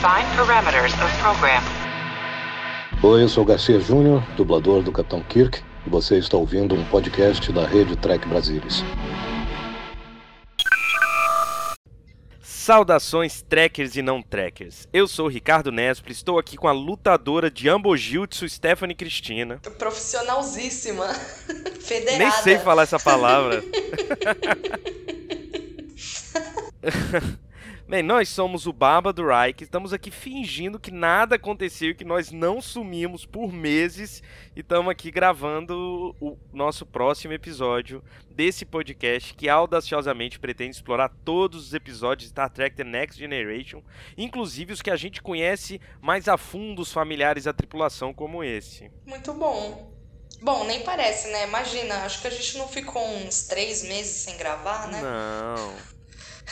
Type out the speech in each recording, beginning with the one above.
Define parameters of program. Oi, eu sou Garcia Júnior, dublador do Capitão Kirk, e você está ouvindo um podcast da rede Trek Brasilis. Saudações trekkers e não trekkers. Eu sou o Ricardo Nespre, estou aqui com a lutadora de Ambojutsu, Stephanie Cristina. Profissionalzíssima. Federada. Nem sei falar essa palavra. Bem, nós somos o Baba do Reich, estamos aqui fingindo que nada aconteceu, que nós não sumimos por meses e estamos aqui gravando o nosso próximo episódio desse podcast que audaciosamente pretende explorar todos os episódios de Star Trek The Next Generation, inclusive os que a gente conhece mais a fundo os familiares da tripulação como esse. Muito bom. Bom, nem parece, né? Imagina, acho que a gente não ficou uns três meses sem gravar, né? Não.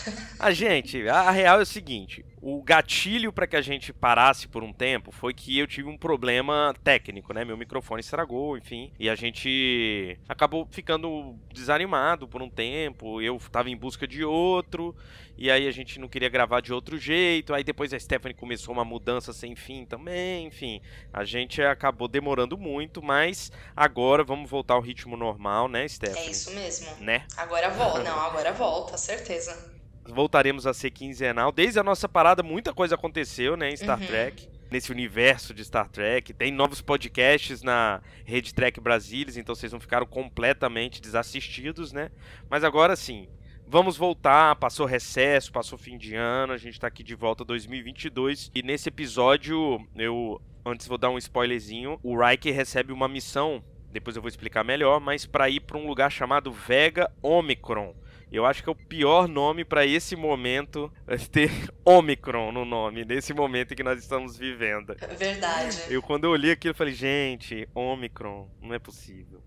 A gente, a real é o seguinte: o gatilho para que a gente parasse por um tempo foi que eu tive um problema técnico, né? Meu microfone estragou, enfim, e a gente acabou ficando desanimado por um tempo. Eu estava em busca de outro, e aí a gente não queria gravar de outro jeito. Aí depois a Stephanie começou uma mudança sem fim também, enfim. A gente acabou demorando muito, mas agora vamos voltar ao ritmo normal, né, Stephanie? É isso mesmo. Né? Agora volta, não, agora volta, certeza voltaremos a ser quinzenal. Desde a nossa parada, muita coisa aconteceu, né, em Star uhum. Trek. Nesse universo de Star Trek. Tem novos podcasts na Rede Trek Brasilis, então vocês não ficaram completamente desassistidos, né? Mas agora sim, vamos voltar. Passou recesso, passou fim de ano, a gente tá aqui de volta 2022. E nesse episódio, eu antes vou dar um spoilerzinho. O Riker recebe uma missão, depois eu vou explicar melhor, mas para ir para um lugar chamado Vega Omicron eu acho que é o pior nome para esse momento ter Omicron no nome, nesse momento em que nós estamos vivendo. Verdade. Eu quando eu li aquilo, eu falei, gente, Omicron, não é possível.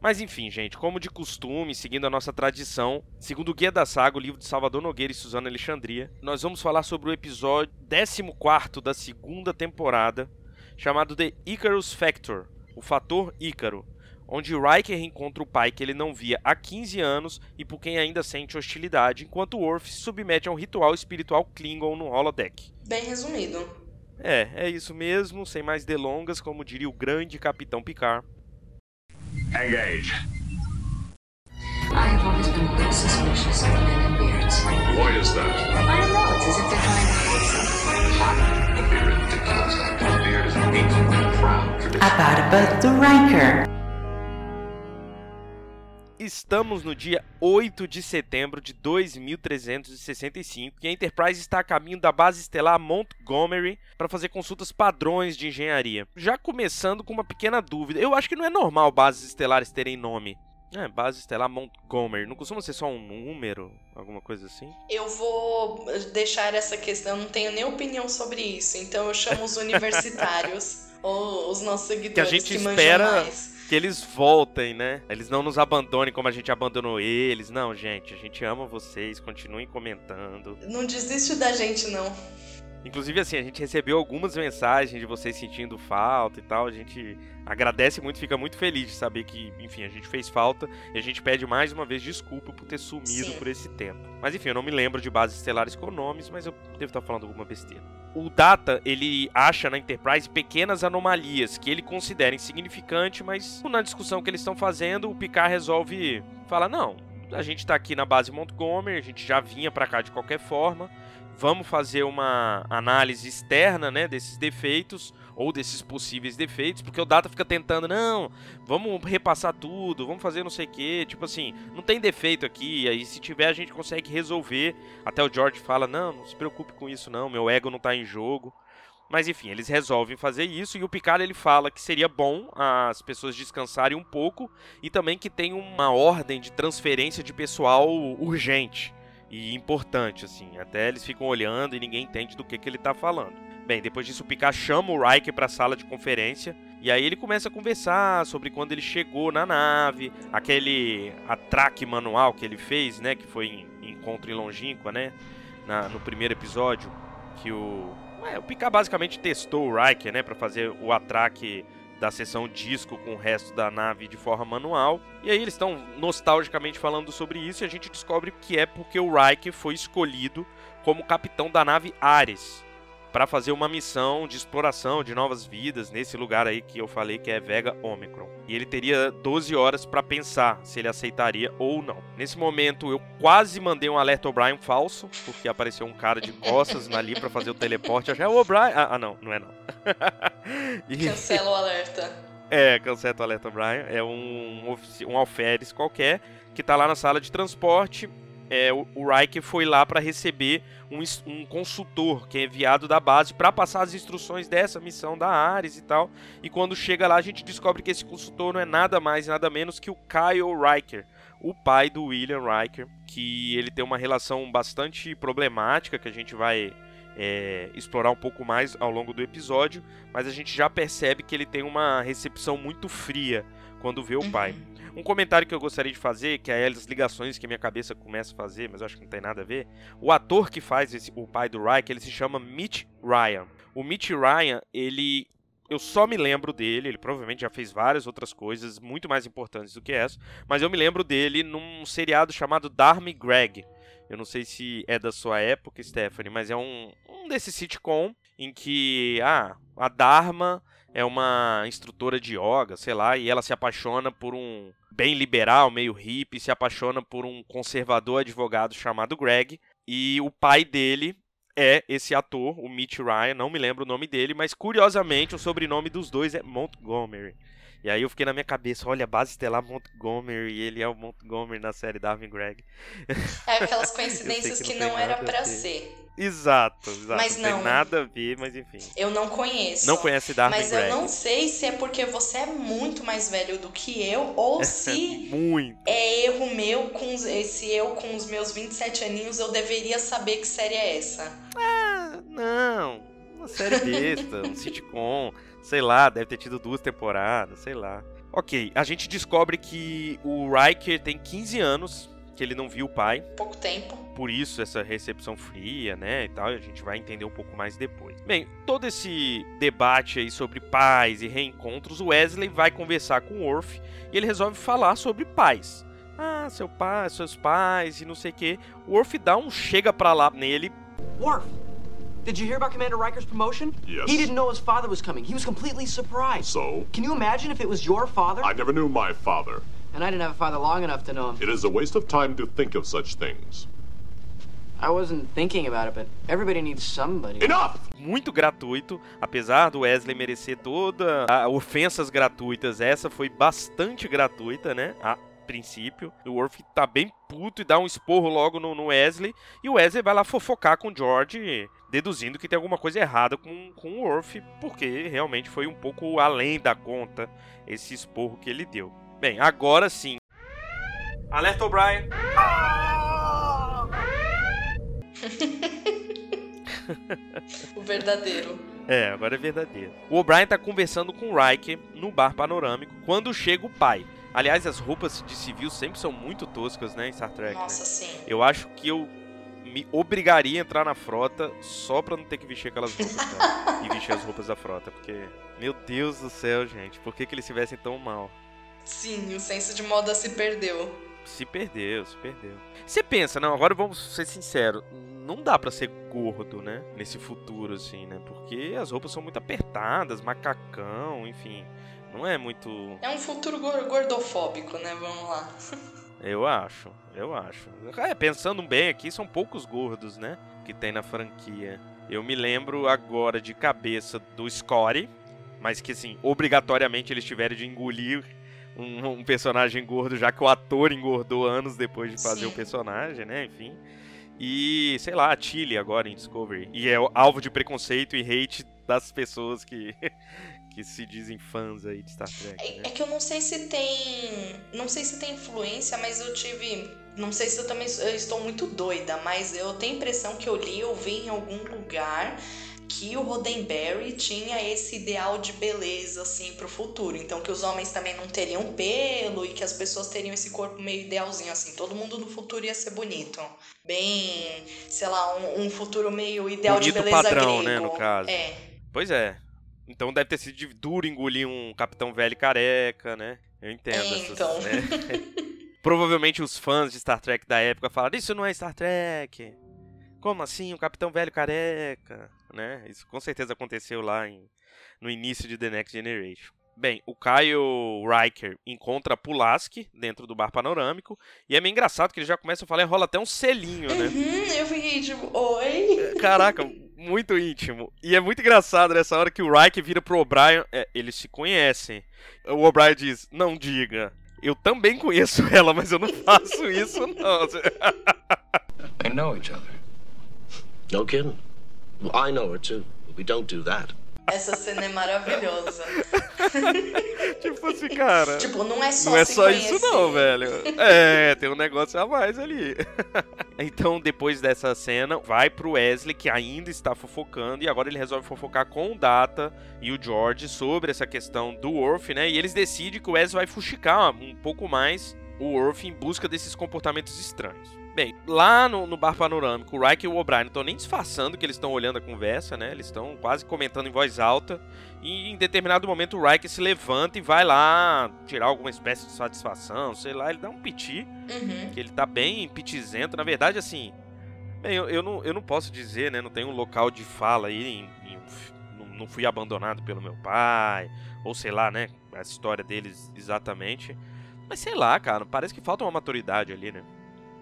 Mas enfim, gente, como de costume, seguindo a nossa tradição, segundo o Guia da Saga, o livro de Salvador Nogueira e Suzana Alexandria, nós vamos falar sobre o episódio 14 da segunda temporada, chamado The Icarus Factor, o fator Ícaro, onde Riker reencontra o pai que ele não via há 15 anos e por quem ainda sente hostilidade, enquanto Worf se submete a um ritual espiritual Klingon no holodeck. Bem resumido. É, é isso mesmo, sem mais delongas, como diria o grande Capitão Picard. Engage. I have always been a bit suspicious of men in beards. Why is that? I don't know, it's as if they're trying to hide something. A beard is ridiculous. A beard is an ancient, proud tradition. About the Riker. Estamos no dia 8 de setembro de 2365 e a Enterprise está a caminho da base estelar Montgomery para fazer consultas padrões de engenharia. Já começando com uma pequena dúvida, eu acho que não é normal bases estelares terem nome. É, base estelar Montgomery. Não costuma ser só um número, alguma coisa assim? Eu vou deixar essa questão, não tenho nem opinião sobre isso. Então eu chamo os universitários ou os nossos seguidores que a gente que espera mais que eles voltem, né? Eles não nos abandonem como a gente abandonou eles. Não, gente, a gente ama vocês, continuem comentando. Não desiste da gente, não. Inclusive, assim, a gente recebeu algumas mensagens de vocês sentindo falta e tal. A gente agradece muito, fica muito feliz de saber que, enfim, a gente fez falta e a gente pede mais uma vez desculpa por ter sumido Sim. por esse tempo. Mas enfim, eu não me lembro de bases estelares com nomes, mas eu devo estar falando alguma besteira. O Data, ele acha na Enterprise pequenas anomalias que ele considera insignificante, mas na discussão que eles estão fazendo, o Picard resolve falar: não, a gente está aqui na base Montgomery, a gente já vinha para cá de qualquer forma vamos fazer uma análise externa né, desses defeitos ou desses possíveis defeitos, porque o Data fica tentando, não, vamos repassar tudo, vamos fazer não sei o que, tipo assim, não tem defeito aqui, aí se tiver a gente consegue resolver. Até o George fala, não, não se preocupe com isso não, meu ego não está em jogo. Mas enfim, eles resolvem fazer isso e o Picard ele fala que seria bom as pessoas descansarem um pouco e também que tem uma ordem de transferência de pessoal urgente e importante, assim. Até eles ficam olhando e ninguém entende do que, que ele tá falando. Bem, depois disso o Picard chama o Riker para a sala de conferência e aí ele começa a conversar sobre quando ele chegou na nave, aquele atraque manual que ele fez, né, que foi em, encontro em Longínqua, né, na, no primeiro episódio, que o o Picard basicamente testou o Riker, né, para fazer o atraque da seção disco com o resto da nave de forma manual. E aí eles estão nostalgicamente falando sobre isso e a gente descobre que é porque o Riker foi escolhido como capitão da nave Ares. Para fazer uma missão de exploração de novas vidas nesse lugar aí que eu falei que é Vega Omicron. E ele teria 12 horas para pensar se ele aceitaria ou não. Nesse momento eu quase mandei um alerta O'Brien falso, porque apareceu um cara de costas ali para fazer o teleporte. Eu achei, é o O'Brien. Ah, ah, não, não é não. e... Cancela o alerta. É, cancela o alerta O'Brien. É um, um alferes qualquer que tá lá na sala de transporte é, o, Riker foi lá para receber um, um, consultor que é enviado da base para passar as instruções dessa missão da Ares e tal. E quando chega lá, a gente descobre que esse consultor não é nada mais nada menos que o Kyle Riker, o pai do William Riker, que ele tem uma relação bastante problemática que a gente vai é, explorar um pouco mais ao longo do episódio, mas a gente já percebe que ele tem uma recepção muito fria quando vê o pai. Uhum. Um comentário que eu gostaria de fazer, que é as ligações que minha cabeça começa a fazer, mas acho que não tem nada a ver. O ator que faz esse, o pai do Reich, ele se chama Mitch Ryan. O Mitch Ryan, ele eu só me lembro dele, ele provavelmente já fez várias outras coisas muito mais importantes do que essa, mas eu me lembro dele num seriado chamado Dharma Greg. Eu não sei se é da sua época, Stephanie, mas é um, um desse sitcom em que ah, a Dharma é uma instrutora de yoga, sei lá, e ela se apaixona por um bem liberal, meio hippie, se apaixona por um conservador advogado chamado Greg. E o pai dele é esse ator, o Mitch Ryan, não me lembro o nome dele, mas curiosamente o sobrenome dos dois é Montgomery. E aí eu fiquei na minha cabeça, olha, a base estelar Montgomery, e ele é o Montgomery na série Darwin Greg. É aquelas coincidências que, que, não, não era para ser. Exato, exato. Mas não, não, tem nada a ver, mas enfim. Eu não conheço. Não conhece Darwin Mas Greg. eu não sei se é porque você é muito mais velho do que eu ou se muito. é erro meu com esse eu com os meus 27 aninhos eu deveria saber que série é essa. Ah, não. Uma série besta, um sitcom, sei lá, deve ter tido duas temporadas, sei lá. OK, a gente descobre que o Riker tem 15 anos que ele não viu o pai. Pouco tempo. Por isso essa recepção fria, né, e tal, a gente vai entender um pouco mais depois. Bem, todo esse debate aí sobre pais e reencontros, o Wesley vai conversar com o Worf e ele resolve falar sobre pais. Ah, seu pai, seus pais e não sei o que. O Worf dá um chega pra lá nele. Worf, Did you hear about Commander Riker's promotion? Yes. He didn't know his father was coming. He was completely surprised. So? Can you imagine if it was your father? I never knew my father. And I didn't have a father long enough to know him. It is a waste of time to think of such things. I wasn't thinking about it, but everybody needs somebody. Enough! Muito gratuito, apesar do Wesley merecer toda a ofensas gratuitas, essa foi bastante gratuita, né? A princípio. O Worf tá bem puto e dá um esporro logo no, no Wesley. E o Wesley vai lá fofocar com o George, deduzindo que tem alguma coisa errada com, com o Worf, porque realmente foi um pouco além da conta esse esporro que ele deu. Bem, agora sim. Alerta O'Brien. o verdadeiro. É, agora é verdadeiro. O O'Brien tá conversando com o Riker no bar panorâmico quando chega o pai. Aliás, as roupas de civil sempre são muito toscas, né, em Star Trek. Nossa, né? sim. Eu acho que eu me obrigaria a entrar na frota só pra não ter que vestir aquelas roupas, cara. e vestir as roupas da frota, porque, meu Deus do céu, gente, por que, que eles se vestem tão mal? Sim, o senso de moda se perdeu. Se perdeu, se perdeu. Você pensa, não, agora vamos ser sinceros, não dá para ser gordo, né? Nesse futuro, assim, né? Porque as roupas são muito apertadas, macacão, enfim. Não é muito. É um futuro gordofóbico, né? Vamos lá. Eu acho, eu acho. É, pensando bem aqui, são poucos gordos, né? Que tem na franquia. Eu me lembro agora de cabeça do Scotty, mas que assim, obrigatoriamente eles tiveram de engolir um, um, personagem gordo, já que o ator engordou anos depois de fazer Sim. o personagem, né? Enfim. E, sei lá, a Tilly agora em Discovery. E é alvo de preconceito e hate das pessoas que, que se dizem fãs aí de Star Trek. É, né? é, que eu não sei se tem. Não sei se tem influência, mas eu tive. Não sei se eu também eu estou muito doida, mas eu tenho a impressão que eu li ou vi em algum lugar que o Roddenberry tinha esse ideal de beleza assim para o futuro, então que os homens também não teriam pelo e que as pessoas teriam esse corpo meio idealzinho assim, todo mundo no futuro ia ser bonito, bem, sei lá, um, um futuro meio ideal bonito de beleza padrão, grego. né, no caso. É. Pois é. Então deve ter sido duro engolir um capitão velho careca, né? Eu entendo é, essas, então. né? Provavelmente os fãs de Star Trek da época falaram: Isso não é Star Trek Como assim? O Capitão Velho careca, né? Isso com certeza aconteceu lá em, no início de The Next Generation. Bem, o Kyle Riker encontra Pulaski dentro do bar panorâmico. E é meio engraçado que ele já começa a falar e rola até um selinho, né? Uhum, eu fiquei tipo, oi? Caraca, muito íntimo. E é muito engraçado nessa hora que o Riker vira pro O'Brien. É, eles se conhecem. O O'Brien diz: Não diga. Eu também conheço ela, mas eu não faço isso, não. They know each other. No kidding. I know her too. We don't do that. Essa cena é maravilhosa. tipo assim, cara. Tipo, não é só Não é só isso, não, conhecer. velho. É, tem um negócio a mais ali. então, depois dessa cena, vai pro Wesley, que ainda está fofocando, e agora ele resolve fofocar com o Data e o George sobre essa questão do Worf, né? E eles decidem que o Wesley vai fuxicar um pouco mais o Worf em busca desses comportamentos estranhos. Bem, lá no, no bar panorâmico, o Riker e o O'Brien estão nem disfarçando que eles estão olhando a conversa, né? Eles estão quase comentando em voz alta. E em determinado momento o Riker se levanta e vai lá tirar alguma espécie de satisfação, sei lá, ele dá um piti, Uhum. que ele tá bem pitizento. Na verdade, assim, bem, eu, eu, não, eu não posso dizer, né? Não tem um local de fala aí, em, em- não, não fui abandonado pelo meu pai, ou sei lá, né? A história deles exatamente. Mas sei lá, cara, parece que falta uma maturidade ali, né?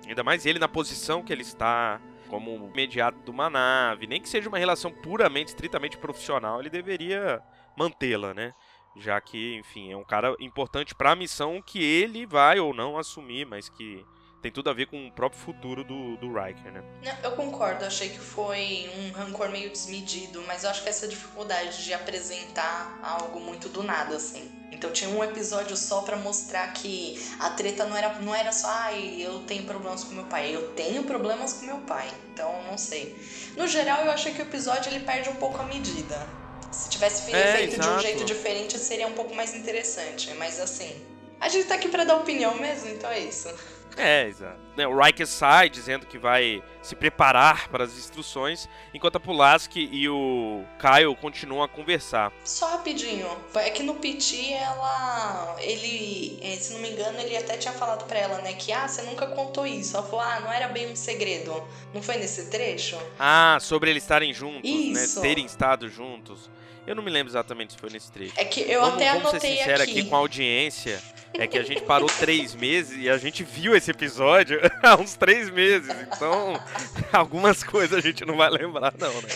Ainda mais ele na posição que ele está, como imediato de uma nave. Nem que seja uma relação puramente, estritamente profissional, ele deveria mantê-la, né? Já que, enfim, é um cara importante para a missão que ele vai ou não assumir, mas que tem tudo a ver com o próprio futuro do, do Riker, né? Não, eu concordo, achei que foi um rancor meio desmedido, mas eu acho que essa dificuldade de apresentar algo muito do nada, assim. Então tinha um episódio só pra mostrar que a treta não era, não era só, ai, eu tenho problemas com meu pai, eu tenho problemas com meu pai. Então, não sei. No geral, eu achei que o episódio ele perde um pouco a medida. Se tivesse É, feito de um exato. jeito diferente, seria um pouco mais interessante. Mas assim, a gente tá aqui pra dar opinião mesmo, então é isso. É, exato. Né, O Riker sai dizendo que vai se preparar para as instruções, enquanto a Pulaski e o Kyle continuam a conversar. Só rapidinho, é que no PT ela. Ele. eh, Se não me engano, ele até tinha falado pra ela, né? Que ah, você nunca contou isso. Ela falou, ah, não era bem um segredo. Não foi nesse trecho? Ah, sobre eles estarem juntos, Isso. né? Terem estado juntos. Eu não me lembro exatamente se foi nesse trecho. É que eu vamos, até vamos ser anotei sinceros aqui. aqui com a audiência. É que a gente parou três meses e a gente viu esse episódio há uns três meses. Então, algumas coisas a gente não vai lembrar, não, né?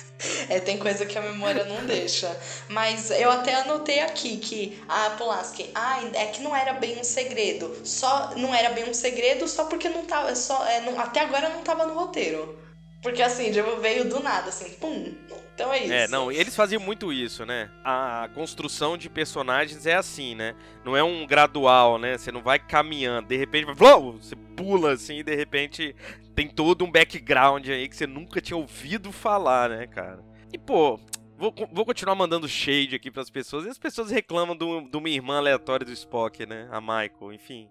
É, tem coisa que a memória não deixa. Mas eu até anotei aqui que a Pulaski, ah, é que não era bem um segredo. Só não era bem um segredo só porque não tava. Só, é, não- até agora não tava no roteiro. Porque assim, veio do nada, assim, pum. Então é isso. É, não, eles faziam muito isso, né? A construção de personagens é assim, né? Não é um gradual, né? Você não vai caminhando, de repente, Vlau! você pula assim e de repente tem todo um background aí que você nunca tinha ouvido falar, né, cara? E pô, vou, vou continuar mandando shade aqui pras pessoas e as pessoas reclamam do- de uma irmã aleatória do Spock, né? A Michael, enfim.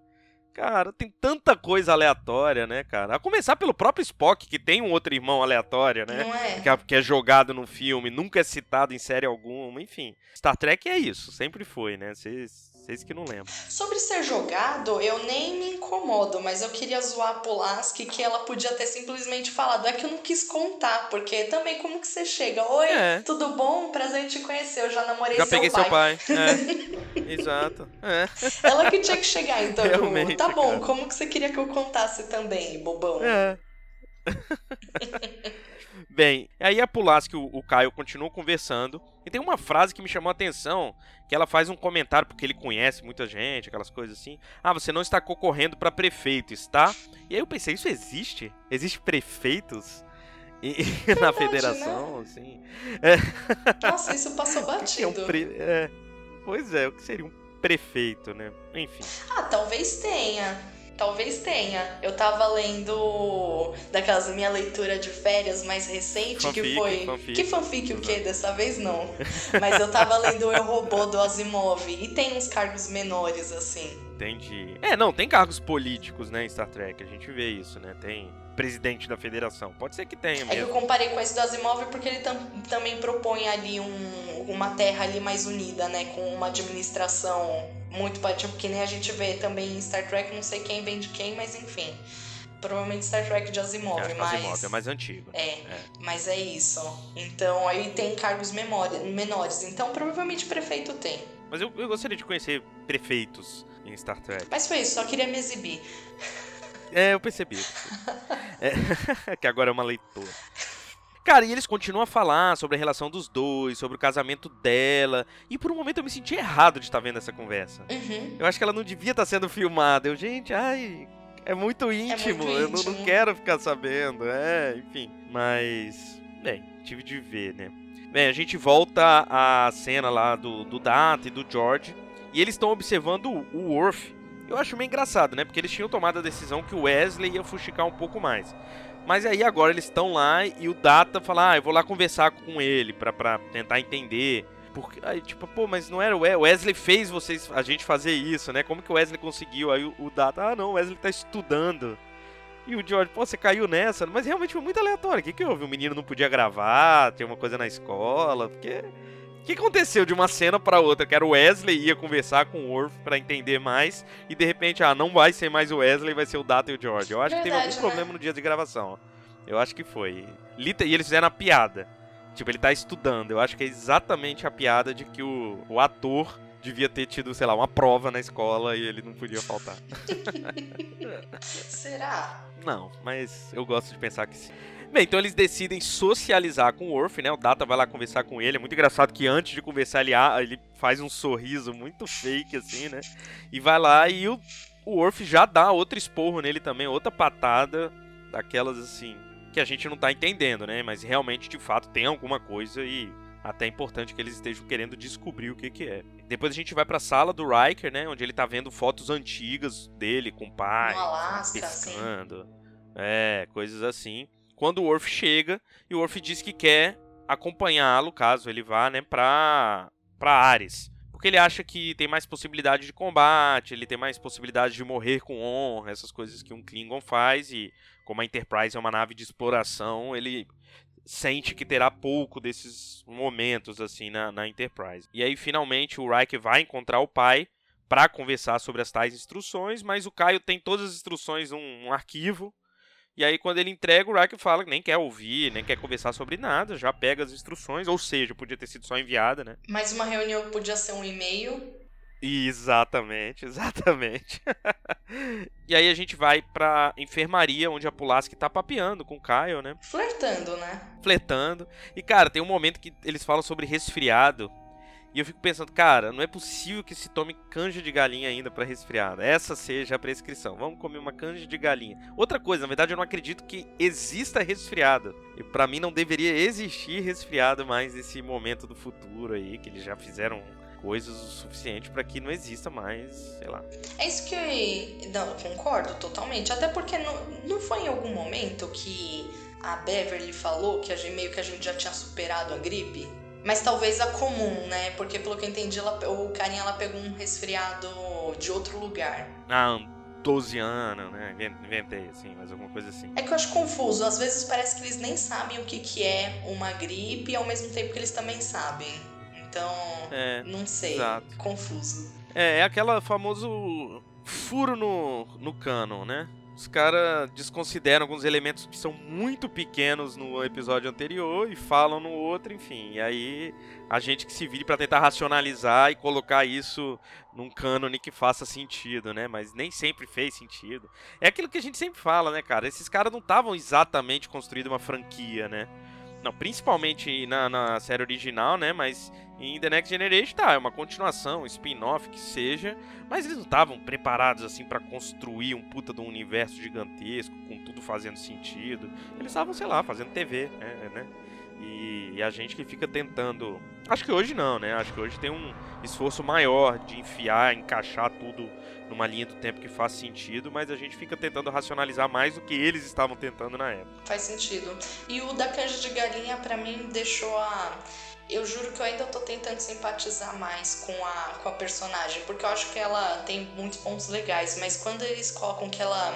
Cara, tem tanta coisa aleatória, né, cara? A começar pelo próprio Spock, que tem um outro irmão aleatório, né? É? que é, que é jogado no filme, nunca é citado em série alguma, enfim. Star Trek é isso, sempre foi, né? Vocês vocês que não lembram. Sobre ser jogado, eu nem me incomodo, mas eu queria zoar a Pulaski que ela podia ter simplesmente falado. É que eu não quis contar, porque também como que você chega? Oi, É. tudo bom? Prazer em te conhecer, eu já namorei Já seu peguei pai. seu pai. É. Exato. É. Ela que tinha que chegar, então. Realmente, tá bom, cara. como que você queria que eu contasse também, bobão? É. Bem, aí a Pulaski e o, o Caio continuam conversando. E tem uma frase que me chamou a atenção, que ela faz um comentário, porque ele conhece muita gente, aquelas coisas assim. Ah, você não está concorrendo para prefeito, está? E aí eu pensei, isso existe? Existe prefeitos? E- na Verdade, federação, assim. Nossa, isso passou O que é batido. um pre- é, Pois é, o que seria um prefeito, né? Enfim. Ah, talvez tenha. Talvez tenha. Eu tava lendo daquelas minha leitura de férias mais recente que Fanfic, foi. fanfic. Que fanfic o quê? Dessa vez não. Mas eu tava lendo o Eu Robô do Asimov e tem uns cargos menores assim. Entendi. É, não, tem cargos políticos, né, em Star Trek. A gente vê isso, né? Tem presidente da federação. Pode ser que tenha É que eu mesmo. comparei com esse do Asimov porque ele tam- também propõe ali um, uma terra ali mais unida, né? Com uma administração muito tipo, que nem a gente vê também em Star Trek, não sei quem vem de quem, mas enfim. Provavelmente Star Trek de Asimov, É, mas. Asimov, é mais antigo. É, mas é isso. Então aí tem cargos memória- menores. Então provavelmente prefeito tem. Mas eu, eu gostaria de conhecer prefeitos em Star Trek. Mas foi isso, só queria me exibir. É, eu percebi. É, que agora é uma leitora. Cara, e eles continuam a falar sobre a relação dos dois, sobre o casamento dela. E por um momento eu me senti errado de estar vendo essa conversa. Uhum. Eu acho que ela não devia estar sendo filmada. Eu, gente, ai, é muito íntimo. eu não, não quero ficar sabendo. É, enfim. Mas, bem, tive de ver, né? Bem, a gente volta à cena lá do, do Data e do George. E eles estão observando o, o Worf. Eu acho meio engraçado, né? Porque eles tinham tomado a decisão que o Wesley ia fuxicar um pouco mais. Mas aí agora eles estão lá e o Data fala: Ah, eu vou lá conversar com ele pra, tentar entender. Porque, aí, tipo, pô, mas não era o We- o Wesley fez vocês, a gente fazer isso, né? Como que o Wesley conseguiu? Aí o, o Data, ah, não, o Wesley tá estudando. E o George, pô, você caiu nessa, mas realmente foi muito aleatório. O que que houve? O menino não podia gravar, tem uma coisa na escola, porque. O que aconteceu de uma cena pra outra? Que era o Wesley ia conversar com o Worf pra entender mais, e de repente, ah, não vai ser mais o Wesley, vai ser o Data e o George. Eu acho que teve Verdade, algum né? problema no dia de gravação. Eu acho que foi. Lita- E eles fizeram a piada. Tipo, ele tá estudando. Eu acho que é exatamente a piada de que o, o ator devia ter tido, sei lá, uma prova na escola e ele não podia faltar. Será? Não, mas eu gosto de pensar que sim. Bem, então eles decidem socializar com o Worf, né? O Data vai lá conversar com ele. É muito engraçado que antes de conversar ele, ele faz um sorriso muito fake, assim, né? E vai lá e o, o Worf já dá outro esporro nele também, outra patada, daquelas assim, que a gente não tá entendendo, né? Mas realmente, de fato, tem alguma coisa e até é importante que eles estejam querendo descobrir o que que é. Depois a gente vai pra sala do Riker, né? Onde ele tá vendo fotos antigas dele com o pai. No Alasca, assim. pescando. É, coisas assim. Quando o Worf chega, e o Worf diz que quer acompanhá-lo, caso ele vá, né, pra, pra Ares. Porque ele acha que tem mais possibilidade de combate, ele tem mais possibilidade de morrer com honra, essas coisas que um Klingon faz, e como a Enterprise é uma nave de exploração, ele sente que terá pouco desses momentos, assim, na, na Enterprise. E aí, finalmente, o Riker vai encontrar o pai para conversar sobre as tais instruções, mas o Caio tem todas as instruções num, num arquivo, e aí, quando ele entrega, o Riker fala que nem quer ouvir, nem quer conversar sobre nada, já pega as instruções, ou seja, podia ter sido só enviada, né? Mais uma reunião podia ser um e-mail. Exatamente, exatamente. e aí a gente vai pra enfermaria, onde a Pulaski tá papeando com o Kyle, né? Flertando, né? Flertando. E, cara, tem um momento que eles falam sobre resfriado. E eu fico pensando, cara, não é possível que se tome canja de galinha ainda pra resfriado. Essa seja a prescrição. Vamos comer uma canja de galinha. Outra coisa, na verdade, eu não acredito que exista resfriado. E pra mim não deveria existir resfriado mais nesse momento do futuro aí, que eles já fizeram coisas o suficiente pra que não exista mais, sei lá. É isso que. Não, eu concordo totalmente. Até porque não, não foi em algum momento que a Beverly falou que a gente, meio que a gente já tinha superado a gripe? Mas talvez a comum, né? Porque pelo que eu entendi, ela, o carinha ela pegou um resfriado de outro lugar. Ah, 12 anos, né? Inventei, assim, mas alguma coisa assim. É que eu acho confuso. Às vezes parece que eles nem sabem o que, que é uma gripe e ao mesmo tempo que eles também sabem. Então, É, não sei. exato. Confuso. É, é aquela famoso furo no, no canon, né? Os caras desconsideram alguns elementos que são muito pequenos no episódio anterior e falam no outro, enfim. E aí a gente que se vire pra tentar racionalizar e colocar isso num cânone que faça sentido, né? Mas nem sempre fez sentido. É aquilo que a gente sempre fala, né, cara? Esses caras não estavam exatamente construindo uma franquia, né? Não, principalmente na, na série original, né? Mas em The Next Generation tá, é uma continuação, um spin-off que seja, mas eles não estavam preparados assim pra construir um puta de um universo gigantesco, com tudo fazendo sentido. Eles estavam, sei lá, fazendo TV, né? né? E, e a gente que fica tentando. Acho que hoje não, né? Acho que hoje tem um esforço maior de enfiar, encaixar tudo numa linha do tempo que faz sentido, mas a gente fica tentando racionalizar mais do que eles estavam tentando na época. Faz sentido. E o da canja de galinha, pra mim, deixou a. Eu juro que eu ainda tô tentando simpatizar mais com a, com a personagem, porque eu acho que ela tem muitos pontos legais, mas quando eles colocam que ela.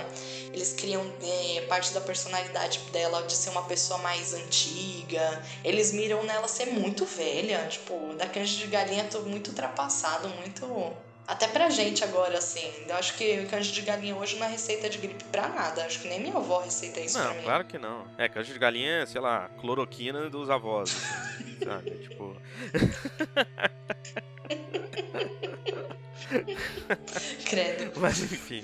Eles criam é, parte da personalidade dela de ser uma pessoa mais antiga, eles miram nela ser muito velha. Tipo, da canja de galinha tô muito ultrapassado, muito. Até pra gente agora, assim. Eu acho que canjo de galinha hoje não é receita de gripe pra nada. Acho que nem minha avó receita isso não, pra mim. claro que não. É, canjo de galinha é, sei lá, cloroquina dos avós. assim, sabe? Tipo. Credo. Mas enfim.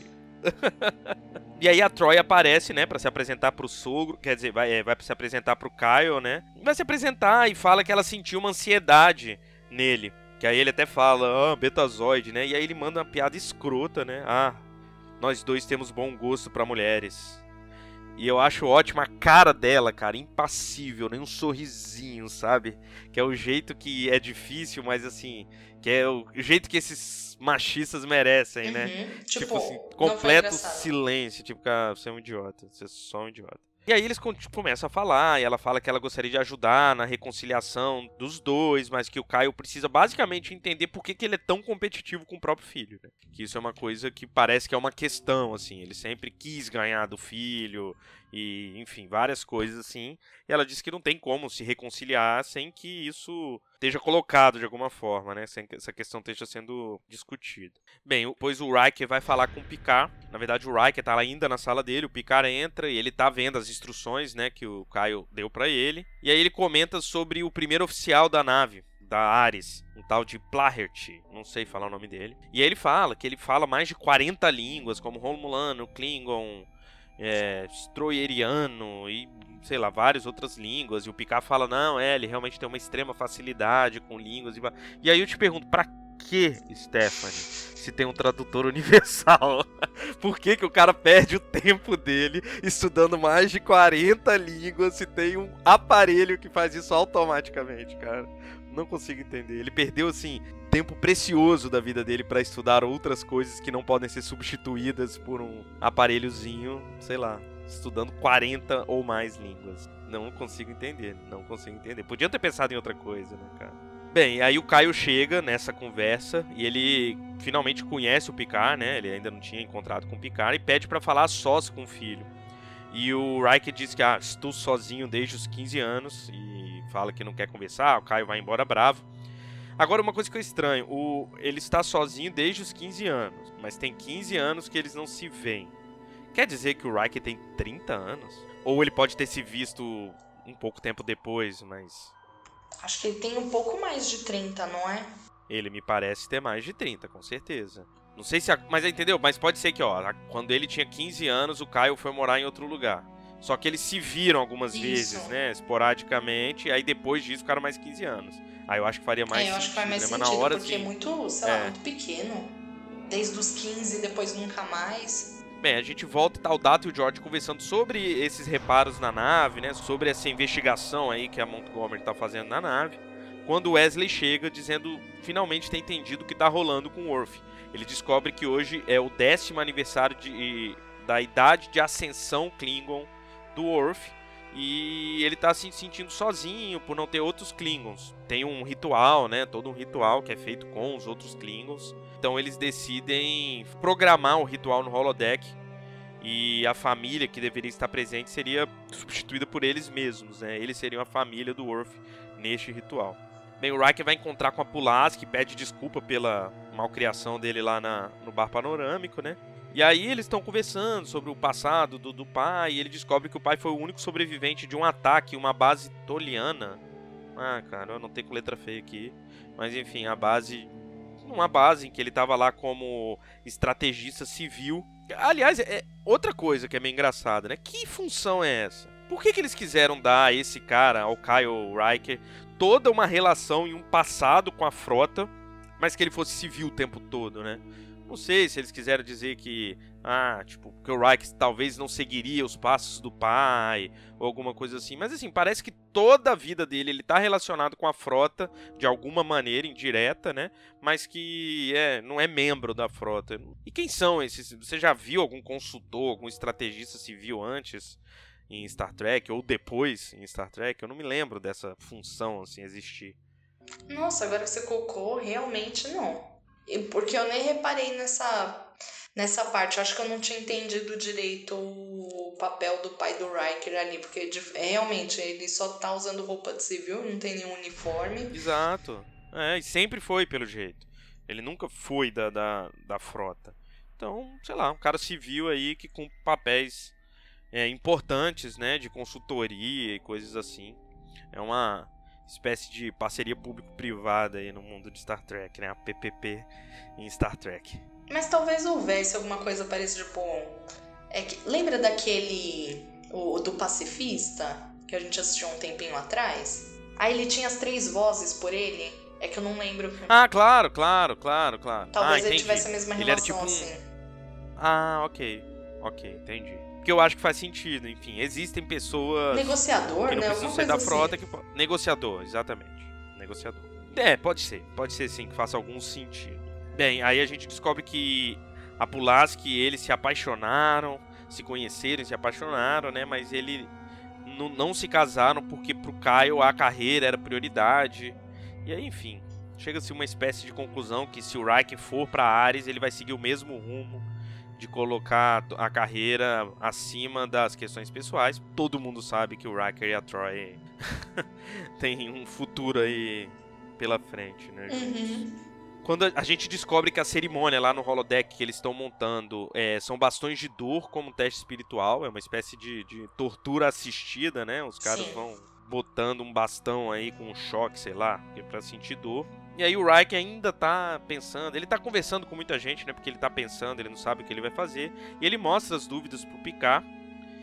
e aí a Troy aparece, né, Pra se apresentar pro sogro, quer dizer, vai, é, vai se apresentar pro Kyle, né? Vai se apresentar e fala que ela sentiu uma ansiedade nele. Que aí ele até fala, ah, betazoide, né? E aí ele manda uma piada escrota, né? Ah, nós dois temos bom gosto pra mulheres. E eu acho ótima a cara dela, cara, impassível, nem um sorrisinho, sabe? Que é o jeito que é difícil, mas assim, que é o jeito que esses machistas merecem, né? Uhum. Tipo, Tipo, assim, completo silêncio, tipo, cara, você é um idiota, você é só um idiota. E aí eles con- começam a falar, e ela fala que ela gostaria de ajudar na reconciliação dos dois, mas que o Caio precisa basicamente entender por que, que ele é tão competitivo com o próprio filho, né? Que isso é uma coisa que parece que é uma questão, assim, ele sempre quis ganhar do filho, e enfim, várias coisas assim. E ela diz que não tem como se reconciliar sem que isso esteja colocado de alguma forma, né? Sem que essa questão esteja sendo discutida. Bem, pois o Riker vai falar com o Picard. Na verdade, o Riker tá ainda na sala dele. O Picard entra e ele tá vendo as instruções, né, que o Kyle deu pra ele. E aí ele comenta sobre o primeiro oficial da nave, da Ares, um tal de Plahert, não sei falar o nome dele. E aí ele fala que ele fala mais de 40 línguas, como Romulano, Klingon, é, e sei lá, várias outras línguas. E o Picard fala: não, é, ele realmente tem uma extrema facilidade com línguas. E, e aí eu te pergunto: pra que, Stephanie, se tem um tradutor universal? Por que, que o cara perde o tempo dele estudando mais de 40 línguas se tem um aparelho que faz isso automaticamente, cara? Não consigo entender. Ele perdeu, assim, tempo precioso da vida dele pra estudar outras coisas que não podem ser substituídas por um aparelhozinho, sei lá, estudando 40 ou mais línguas. Não consigo entender, não consigo entender. Podia ter pensado em outra coisa, né, cara? Bem, aí o Caio chega nessa conversa e ele finalmente conhece o Picard, né? Ele ainda não tinha encontrado com o Picard e pede pra falar sós com o filho. E o Riker diz que ah, estou sozinho desde os 15 anos e fala que não quer conversar. O Caio vai embora bravo. Agora, uma coisa que eu estranho: o, ele está sozinho desde os 15 anos, mas tem 15 anos que eles não se veem. Quer dizer que o Riker tem 30 anos? Ou ele pode ter se visto um pouco tempo depois, mas Acho que ele tem um pouco mais de 30, não é? ele me parece ter mais de 30, com certeza. Não sei se. A, mas entendeu? Mas pode ser que, ó, quando ele tinha 15 anos, o Caio foi morar em outro lugar. Só que eles se viram algumas Isso. vezes, né? Esporadicamente, e aí depois disso ficaram mais 15 anos. Aí eu acho que faria mais é, eu acho que faz mais sentido, na hora porque de... é muito, sei lá, É. muito pequeno. Desde os 15, depois nunca mais. Bem, a gente volta e tá o Data e o George conversando sobre esses reparos na nave, né? Sobre essa investigação aí que a Montgomery tá fazendo na nave. Quando Wesley chega dizendo finalmente ter entendido o que tá rolando com o Worf. Ele descobre que hoje é o décimo aniversário de, da idade de ascensão Klingon do Worf. E ele tá se sentindo sozinho por não ter outros Klingons. Tem um ritual, né? Todo um ritual que é feito com os outros Klingons. Então eles decidem programar o ritual no holodeck e a família que deveria estar presente seria substituída por eles mesmos, né? Eles seriam a família do Worf neste ritual. Bem, o Riker vai encontrar com a Pulaski, pede desculpa pela malcriação dele lá na, no bar panorâmico, né? E aí eles estão conversando sobre o passado do, do pai, e ele descobre que o pai foi o único sobrevivente de um ataque uma base toliana. Ah, cara, eu não tenho letra feia aqui. Mas enfim, a base. Uma base em que ele estava lá como estrategista civil. Aliás, é outra coisa que é meio engraçada, né? Que função é essa? Por que, que eles quiseram dar a esse cara, ao Kyle Riker, toda uma relação e um passado com a frota, mas que ele fosse civil o tempo todo, né? Não sei se eles quiseram dizer que, ah, tipo, que o Riker talvez não seguiria os passos do pai, ou alguma coisa assim. Mas assim, parece que toda a vida dele ele tá relacionado com a frota de alguma maneira indireta, né? Mas que é, não é membro da frota. E quem são esses? Você já viu algum consultor, algum estrategista civil antes em Star Trek ou depois em Star Trek? Eu não me lembro dessa função assim existir. Nossa, agora que você colocou, realmente não. Porque eu nem reparei nessa, nessa parte. Eu acho que eu não tinha entendido direito o papel do pai do Riker ali. Porque de- realmente ele só tá usando roupa de civil, não tem nenhum uniforme. Exato. É, e sempre foi pelo jeito. Ele nunca foi da, da, da frota. Então, sei lá, um cara civil aí que com papéis é, importantes, né, de consultoria e coisas assim. É uma espécie de parceria público-privada aí no mundo de Star Trek, né, a PPP em Star Trek. Mas talvez houvesse alguma coisa parecida, tipo, é que lembra daquele o do pacifista que a gente assistiu um tempinho atrás? Aí ele tinha as três vozes por ele. É que eu não lembro. Ah, claro, claro, claro, claro. Talvez ah, ele tivesse a mesma ele relação era tipo assim. um... Ah, ok. Ok, entendi. Porque eu acho que faz sentido, enfim. Existem pessoas. Negociador, que não né? precisam coisa da frota assim. que. Negociador, exatamente. Negociador. É, pode ser. Pode ser sim, que faça algum sentido. Bem, aí a gente descobre que a Pulaski e ele se apaixonaram, se conheceram, se apaixonaram, né? Mas ele não, não se casaram porque pro Kyle a carreira era prioridade. E aí, enfim, chega-se uma espécie de conclusão que se o Riker for pra Ares, ele vai seguir o mesmo rumo de colocar a carreira acima das questões pessoais. Todo mundo sabe que o Riker e a Troy têm um futuro aí pela frente, né? Uhum. Quando a- gente descobre que a cerimônia lá no holodeck que eles estão montando é, são bastões de dor como teste espiritual, é uma espécie de, de tortura assistida, né? Os caras Sim. vão botando um bastão aí com um choque, sei lá, é pra sentir dor. E aí o Riker ainda tá pensando, ele tá conversando com muita gente, né? Porque ele tá pensando, ele não sabe o que ele vai fazer. E ele mostra as dúvidas pro Picard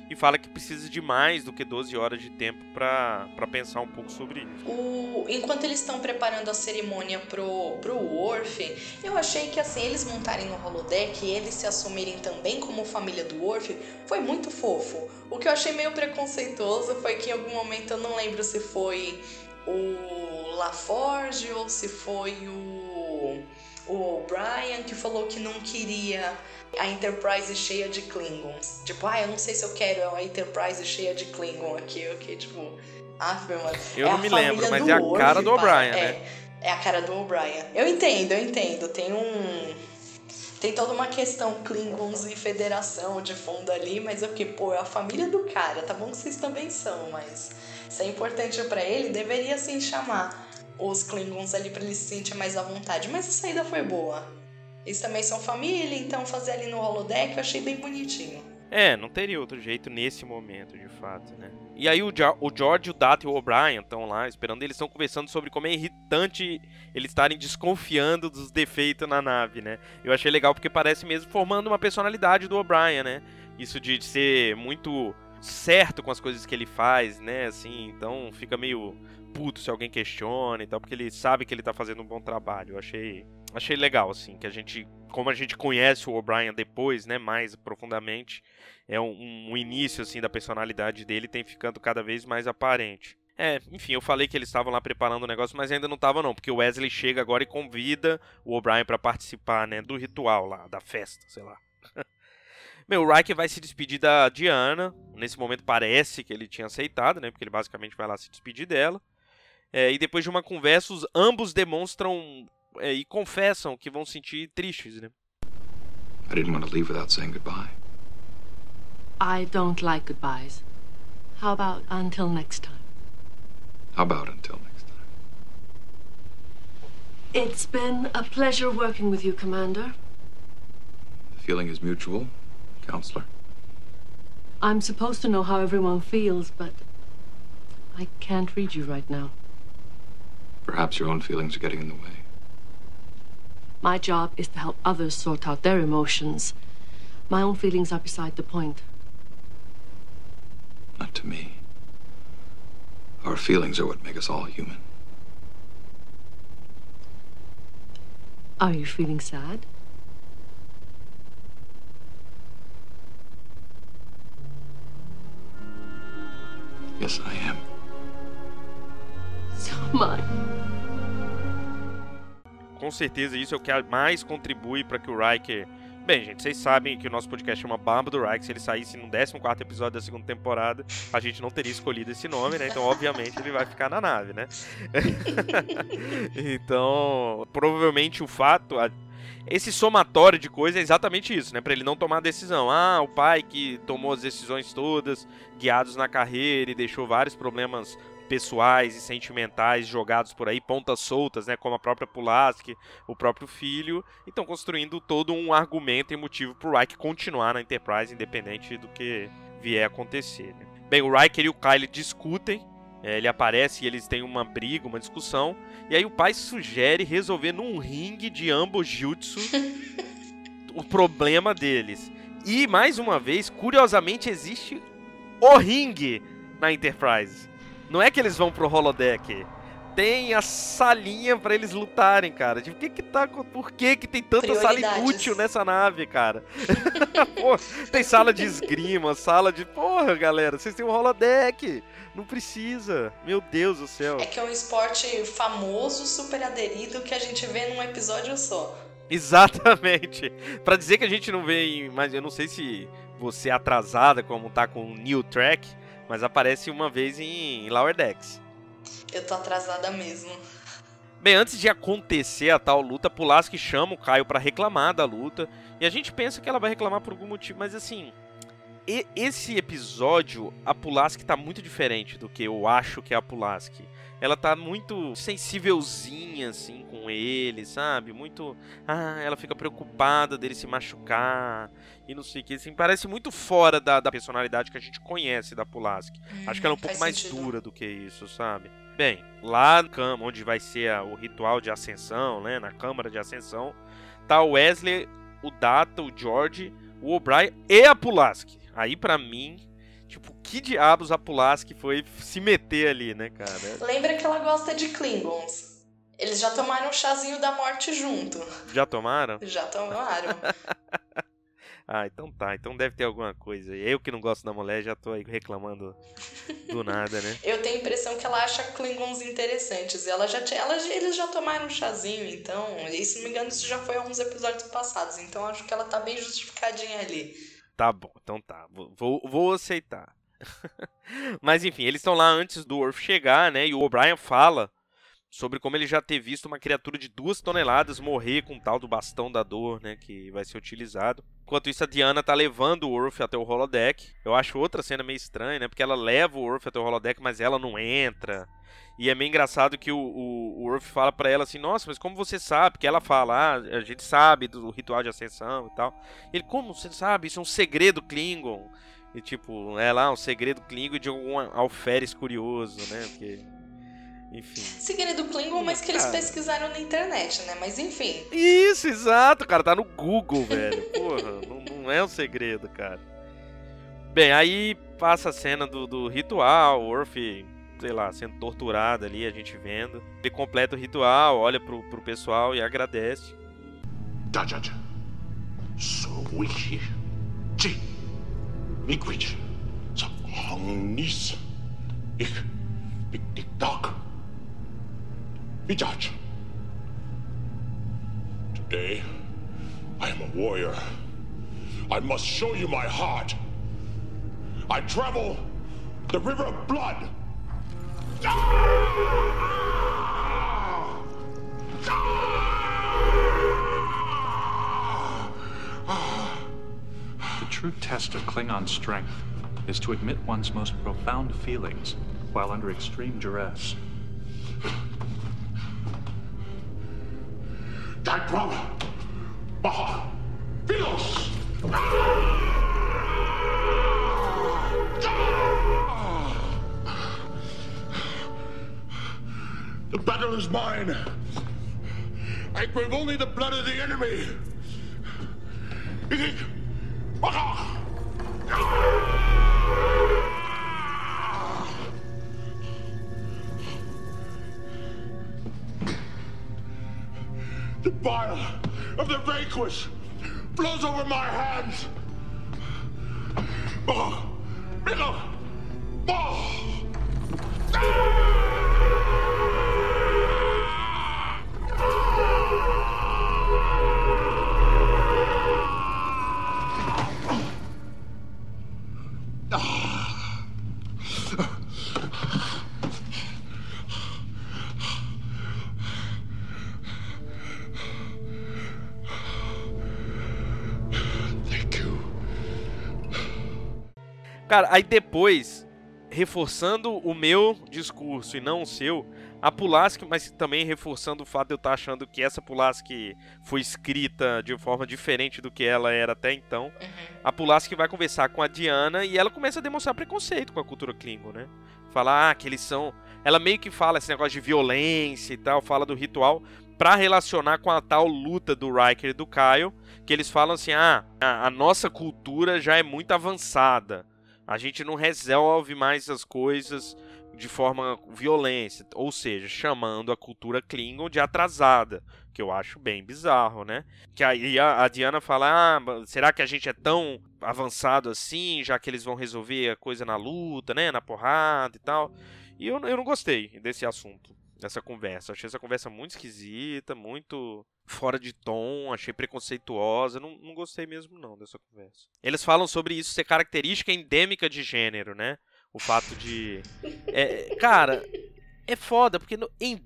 e fala que precisa de mais do que 12 horas de tempo pra pensar um pouco sobre isso. O, enquanto eles estão preparando a cerimônia pro, pro Worf, eu achei que assim, eles montarem no holodeck e eles se assumirem também como família do Worf, foi muito fofo. O que eu achei meio preconceituoso foi que em algum momento eu não lembro se foi o LaForge ou se foi o, o O'Brien que falou que não queria a Enterprise cheia de Klingons. Tipo, ah, eu não sei se eu quero a Enterprise cheia de Klingon aqui, eu que tipo. Ah, mano. Eu é não me lembro, mas é a Worf, cara do. O'Brien, é, né? É a cara do O'Brien. Eu entendo, eu entendo. Tem um. Tem toda uma questão Klingons e Federação de fundo ali, mas é porque, pô, é a família do cara. Tá bom que vocês também são, mas se é importante pra ele, deveria sim chamar os Klingons ali pra ele se sentir mais à vontade. Mas a saída foi boa. Eles também são família, então fazer ali no holodeck eu achei bem bonitinho. É, não teria outro jeito nesse momento, de fato, né? E aí o, Jo- o George, o Data e o O'Brien estão lá esperando, eles estão conversando sobre como é irritante eles estarem desconfiando dos defeitos na nave, né? Eu achei legal porque parece mesmo formando uma personalidade do O'Brien, né? Isso de ser muito certo com as coisas que ele faz, né? Assim, então fica meio puto se alguém questiona e tal, porque ele sabe que ele tá fazendo um bom trabalho. Eu achei, achei legal, assim, que a gente, como a gente conhece o O'Brien depois, né, mais profundamente, é um, um início, assim, da personalidade dele tem ficando cada vez mais aparente. É, enfim, eu falei que eles estavam lá preparando o negócio, mas ainda não estavam não, porque o Wesley chega agora e convida o O'Brien pra participar, né, do ritual lá, da festa, sei lá. Meu, o Riker vai se despedir da Diana. Nesse momento parece que ele tinha aceitado, né? Porque ele basicamente vai lá se despedir dela. É, e depois de uma conversa, os ambos demonstram é, e confessam que vão se sentir tristes, né? I didn't want to leave without saying goodbye. I don't like goodbyes. How about until next time? How about until next time? It's been a pleasure working with you, Commander. The feeling is mutual, Counselor. I'm supposed to know how everyone feels, but I can't read you right now. Perhaps your own feelings are getting in the way. My job is to help others sort out their emotions. My own feelings are beside the point. Not to me. Our feelings are what make us all human. Are you feeling sad? Yes, I am. So am I. Com certeza isso é o que mais contribui para que o Riker. Bem, gente, vocês sabem que o nosso podcast chama Bamba do Riker. Se ele saísse no 14 episódio da segunda temporada, a gente não teria escolhido esse nome, né? Então, obviamente, ele vai ficar na nave, né? então, provavelmente o fato. Esse somatório de coisas é exatamente isso, né? Pra ele não tomar decisão. Ah, o pai que tomou as decisões todas, guiados na carreira e deixou vários problemas pessoais e sentimentais jogados por aí, pontas soltas, né, como a própria Pulaski, o próprio filho, e estão construindo todo um argumento e motivo pro Reich continuar na Enterprise, independente do que vier a acontecer. Né? Bem, o Riker e o Kyle discutem, é, ele aparece e eles têm uma briga, uma discussão, e aí o pai sugere resolver num ringue de ambos jutsu o problema deles. E, mais uma vez, curiosamente, existe o ringue na Enterprise. Não é que eles vão pro holodeck. Tem a salinha para eles lutarem, cara. Tipo, que que tá, por que que tem tanta sala inútil nessa nave, cara? Pô, tem sala de esgrima, sala de... Porra, galera, vocês têm um holodeck. Não precisa. Meu Deus do céu. É que é um esporte famoso, super aderido, que a gente vê num episódio só. Exatamente. Para dizer que a gente não vê, mas eu não sei se você é atrasada como tá com o New Track, mas aparece uma vez em Lower Decks. Eu tô atrasada mesmo. Bem, antes de acontecer a tal luta, Pulaski chama o Caio para reclamar da luta. E a gente pensa que ela vai reclamar por algum motivo, mas assim. Esse episódio, a Pulaski tá muito diferente do que eu acho que é a Pulaski. Ela tá muito sensívelzinha, assim, com ele, sabe? Muito. Ah, ela fica preocupada dele se machucar e não sei o que. Assim, parece muito fora da, da personalidade que a gente conhece da Pulaski. Hum, Acho que ela é um pouco mais sentido. dura do que isso, sabe? Bem, lá onde vai ser a, o ritual de ascensão, né? Na câmara de ascensão, tá o Wesley, o Data, o George, o O'Brien e a Pulaski. Aí, para mim, tipo, que diabos a Pulaski foi se meter ali, né, cara? Lembra que ela gosta de Klingons. Eles já tomaram o chazinho da morte junto. Já tomaram? Já tomaram. Ah, então tá. Então deve ter alguma coisa. Eu que não gosto da mulher já tô aí reclamando do nada, né? Eu tenho a impressão que ela acha Klingons interessantes. Ela já tinha, ela, eles já tomaram um chazinho, então. E se não me engano, isso já foi alguns episódios passados. Então acho que ela tá bem justificadinha ali. Tá bom, então tá. Vou, vou aceitar. Mas enfim, eles estão lá antes do Orf chegar, né? E o O'Brien fala sobre como ele já ter visto uma criatura de duas toneladas morrer com tal do bastão da dor, né, que vai ser utilizado. Enquanto isso, a Diana tá levando o Orf até o holodeck. Eu acho outra cena meio estranha, né, porque ela leva o Orf até o holodeck, mas ela não entra. E é meio engraçado que o, o, o Orf fala para ela assim, nossa, mas como você sabe? Porque ela fala, ah, a gente sabe do ritual de ascensão e tal. Ele, como você sabe? Isso é um segredo Klingon. E tipo, é lá um segredo Klingon de algum alferes curioso, né? Porque enfim. Segredo Klingon, mas que eles cara. pesquisaram na internet, né? Mas enfim. Isso, exato, cara. Tá no Google, velho. Porra, não, não, é um segredo, cara. Bem, aí passa a cena do, do ritual, o Orf, sei lá, sendo torturado ali, a gente vendo. Ele completa o ritual, olha pro, pro pessoal e agradece. Dajaja. So wiki. Ji. Mikwich. So hangnis. Ich. Big Dick Dog. Judge. Today, I am a warrior. I must show you my heart. I travel the river of blood. The true test of Klingon strength is to admit one's most profound feelings while under extreme duress. Dagrom, Baha, Philos! The battle is mine. I crave only the blood of the enemy. Baha! Of the vanquished flows over my hands. Oh, Cara, aí depois reforçando o meu discurso e não o seu, a Pulaski, mas também reforçando o fato de eu estar achando que essa Pulaski foi escrita de forma diferente do que ela era até então. Uhum. A Pulaski vai conversar com a Diana e ela começa a demonstrar preconceito com a cultura Klingon, né? Falar ah, que eles são. Ela meio que fala esse negócio de violência e tal, fala do ritual, para relacionar com a tal luta do Riker e do Kyle, que eles falam assim: ah, a, a nossa cultura já é muito avançada. A gente não resolve mais as coisas de forma violência, ou seja, chamando a cultura Klingon de atrasada, que eu acho bem bizarro, né? Que aí a, Diana fala: ah, será que a gente é tão avançado assim, já que eles vão resolver a coisa na luta, né, na porrada e tal? E eu, eu não gostei desse assunto, dessa conversa. Achei essa conversa muito esquisita, muito fora de tom, achei preconceituosa, não, não gostei mesmo não dessa conversa. Eles falam sobre isso ser característica endêmica de gênero, né? O fato de. É, cara, é foda, porque no, em,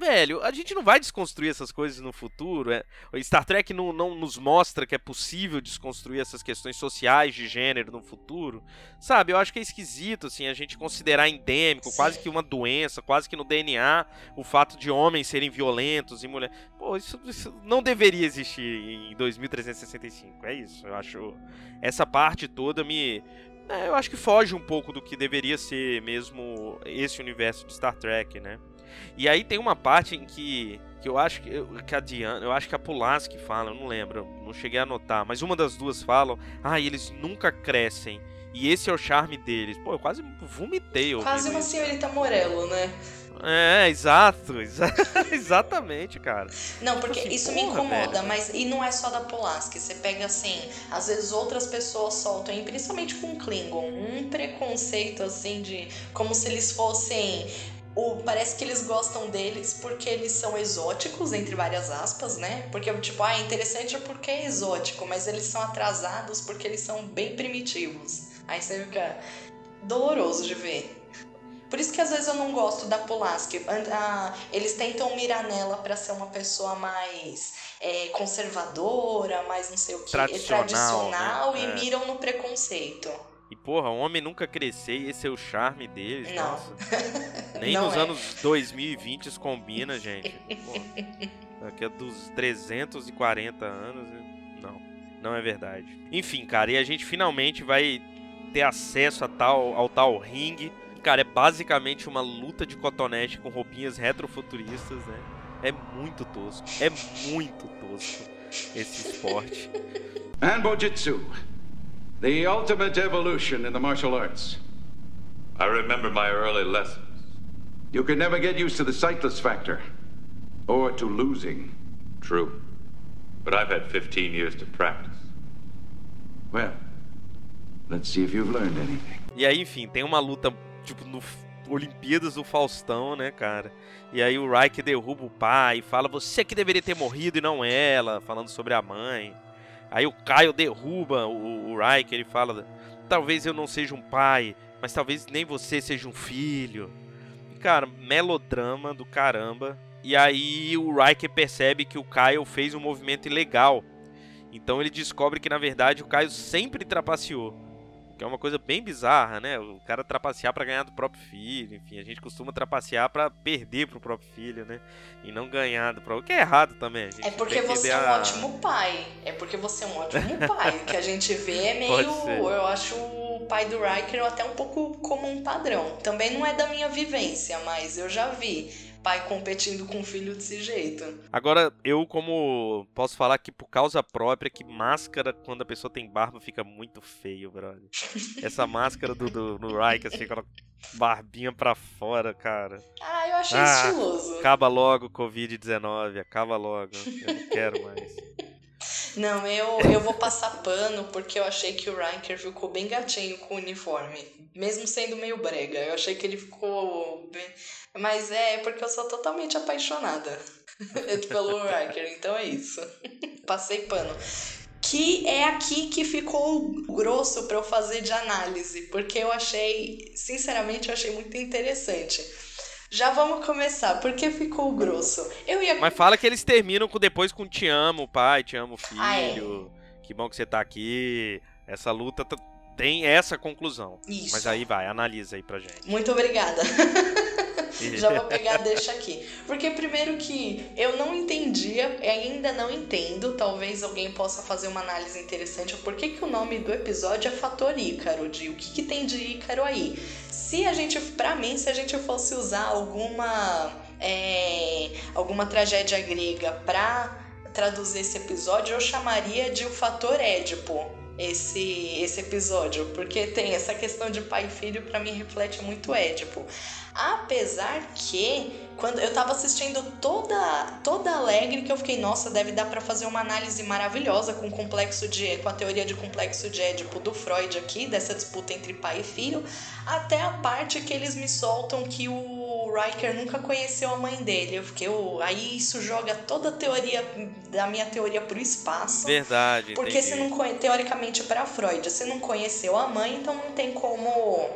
velho, a gente não vai desconstruir essas coisas no futuro. É, Star Trek não, não nos mostra que é possível desconstruir essas questões sociais de gênero no futuro. Sabe, eu acho que é esquisito, assim, a gente considerar endêmico, Sim. quase que uma doença, quase que no DNA, o fato de homens serem violentos e mulheres. Pô, isso, isso não deveria existir em 2365. É isso, eu acho. Essa parte toda me é, eu acho que foge um pouco do que deveria ser mesmo esse universo de Star Trek, né? E aí tem uma parte em que, que eu acho que, que a Diana, eu acho que a Pulaski fala, eu não lembro, não cheguei a anotar, mas uma das duas falam, ah, eles nunca crescem. E esse é o charme deles. Pô, eu quase vomitei. Quase uma senhorita Morello, né? É, exato, exa exatamente, cara. Não, porque assim, isso porra, me incomoda, velho. mas e não é só da Pulaski. Você pega assim, às vezes outras pessoas soltam, e principalmente com Klingon, um preconceito assim de como se eles fossem o, parece que eles gostam deles porque eles são exóticos, entre várias aspas, né? Porque, tipo, ah, é interessante porque é exótico, mas eles são atrasados porque eles são bem primitivos. Aí você fica doloroso de ver. Por isso que às vezes eu não gosto da Pulaski. Ah, eles tentam mirar nela para ser uma pessoa mais é, conservadora, mais não sei o que, tradicional, tradicional né? e é. miram no preconceito. E porra, o homem nunca crescer e esse é o charme deles, não. nossa. Nem não nos é. anos 2020 isso combina, gente. Porra. Daqui a dos 340 anos, né? não. Não é verdade. Enfim, cara, e a gente finalmente vai ter acesso a tal, ao tal ringue Cara, é basicamente uma luta de cotonete com roupinhas retrofuturistas, né? É muito tosco. É muito tosco esse esporte. Anbojitsu. The ultimate evolution in the martial arts. I remember my early lessons. You can never get used to the sightless factor. Or to losing. True. But I've had 15 years to practice. Well, let's see if you've learned anything. E aí, enfim, tem uma luta tipo, no Olimpíadas do Faustão, né, cara? E aí o Reich derruba o pai e fala, você que deveria ter morrido e não ela, falando sobre a mãe. Aí o Caio derruba o, o Reich, ele fala, talvez eu não seja um pai, mas talvez nem você seja um filho. Cara, melodrama do caramba. E aí o Riker percebe que o Caio fez um movimento ilegal. Então ele descobre que na verdade o Caio sempre trapaceou. Que é uma coisa bem bizarra, né? O cara trapacear para ganhar do próprio filho. Enfim, a gente costuma trapacear para perder pro próprio filho, né? E não ganhar do próprio. O que é errado também. é porque você é um a... ótimo pai. É porque você é um ótimo pai. o que a gente vê é meio. Eu acho o pai do Riker até um pouco como um padrão. Também não é da minha vivência, mas eu já vi pai competindo com o filho desse jeito. Agora, eu como posso falar que por causa própria, que máscara quando a pessoa tem barba fica muito feio, brother. Essa máscara do, do no Riker, assim, aquela barbinha pra fora, cara. Ah, eu achei ah, estiloso. Acaba logo o Covid-19, acaba logo. Eu não quero mais. Não, eu, eu vou passar pano porque eu achei que o Riker ficou bem gatinho com o uniforme. Mesmo sendo meio brega. Eu achei que ele ficou bem mas é porque eu sou totalmente apaixonada pelo Riker, então é isso. Passei pano. Que é aqui que ficou grosso para eu fazer de análise, porque eu achei, sinceramente, eu achei muito interessante. Já vamos começar, porque ficou grosso. Eu ia Mas fala que eles terminam com depois com te amo, pai, te amo, filho. Ah, é. Que bom que você tá aqui. Essa luta tem essa conclusão. Isso. Mas aí vai, analisa aí pra gente. Muito obrigada. Já vou pegar, deixa aqui. Porque primeiro que eu não entendia, ainda não entendo, talvez alguém possa fazer uma análise interessante, por que, que o nome do episódio é Fator Ícaro, de o que, que tem de Ícaro aí. Se a gente, pra mim, se a gente fosse usar alguma, é, alguma tragédia grega pra traduzir esse episódio, eu chamaria de o Fator Édipo esse, esse episódio, porque tem essa questão de pai e filho, para mim reflete muito Édipo. Apesar que quando eu tava assistindo toda toda alegre que eu fiquei, nossa, deve dar para fazer uma análise maravilhosa com o complexo de com a teoria de complexo de Édipo do Freud aqui, dessa disputa entre pai e filho, até a parte que eles me soltam que o Riker nunca conheceu a mãe dele. Eu fiquei, oh, aí isso joga toda a teoria da minha teoria pro espaço. Verdade. Porque entendi. você não teoricamente para Freud, você não conheceu a mãe, então não tem como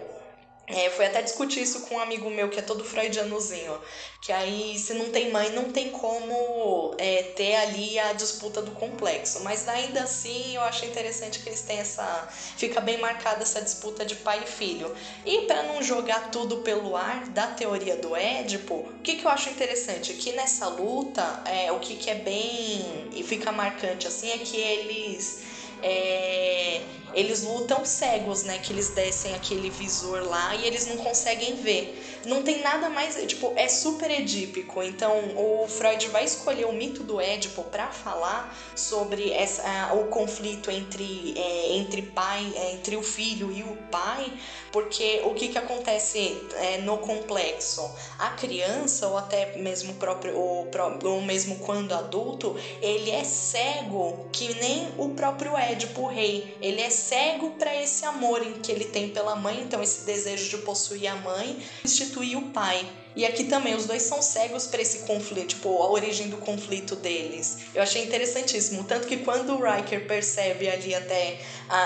é, fui até discutir isso com um amigo meu que é todo freudianozinho. Que aí, se não tem mãe, não tem como é, ter ali a disputa do complexo. Mas ainda assim, eu acho interessante que eles têm essa. Fica bem marcada essa disputa de pai e filho. E para não jogar tudo pelo ar da teoria do Édipo, o que, que eu acho interessante? Que nessa luta, é, o que, que é bem. e fica marcante assim é que eles. É, eles lutam cegos, né? Que eles descem aquele visor lá e eles não conseguem ver. Não tem nada mais, tipo, é super edípico. Então, o Freud vai escolher o mito do Édipo para falar sobre essa, o conflito entre, é, entre pai, é, entre o filho e o pai, porque o que que acontece é, no complexo? A criança ou até mesmo próprio ou, ou mesmo quando adulto, ele é cego que nem o próprio Édipo o rei. Ele é cego para esse amor que ele tem pela mãe, então esse desejo de possuir a mãe, instituir o pai. E aqui também os dois são cegos para esse conflito, tipo, a origem do conflito deles. Eu achei interessantíssimo, tanto que quando o Riker percebe ali até